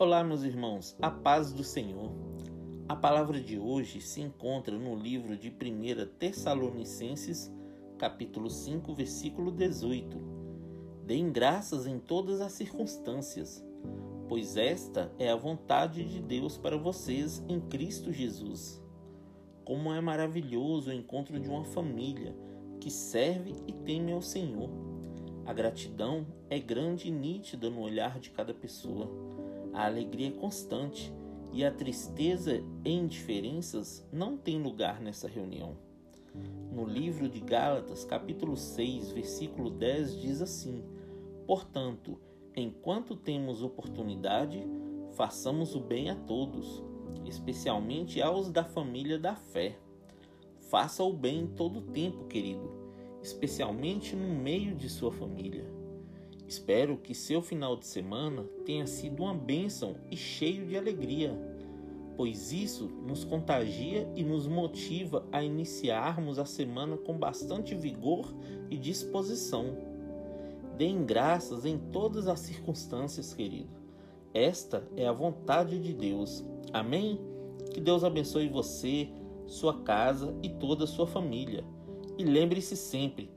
Olá, meus irmãos, a paz do Senhor. A palavra de hoje se encontra no livro de 1 Tessalonicenses, capítulo 5, versículo 18. Deem graças em todas as circunstâncias, pois esta é a vontade de Deus para vocês em Cristo Jesus. Como é maravilhoso o encontro de uma família que serve e teme ao Senhor. A gratidão é grande e nítida no olhar de cada pessoa a alegria é constante e a tristeza e indiferenças não têm lugar nessa reunião. No livro de Gálatas, capítulo 6, versículo 10 diz assim: Portanto, enquanto temos oportunidade, façamos o bem a todos, especialmente aos da família da fé. Faça o bem em todo o tempo, querido, especialmente no meio de sua família. Espero que seu final de semana tenha sido uma bênção e cheio de alegria, pois isso nos contagia e nos motiva a iniciarmos a semana com bastante vigor e disposição. Deem graças em todas as circunstâncias, querido. Esta é a vontade de Deus. Amém? Que Deus abençoe você, sua casa e toda a sua família. E lembre-se sempre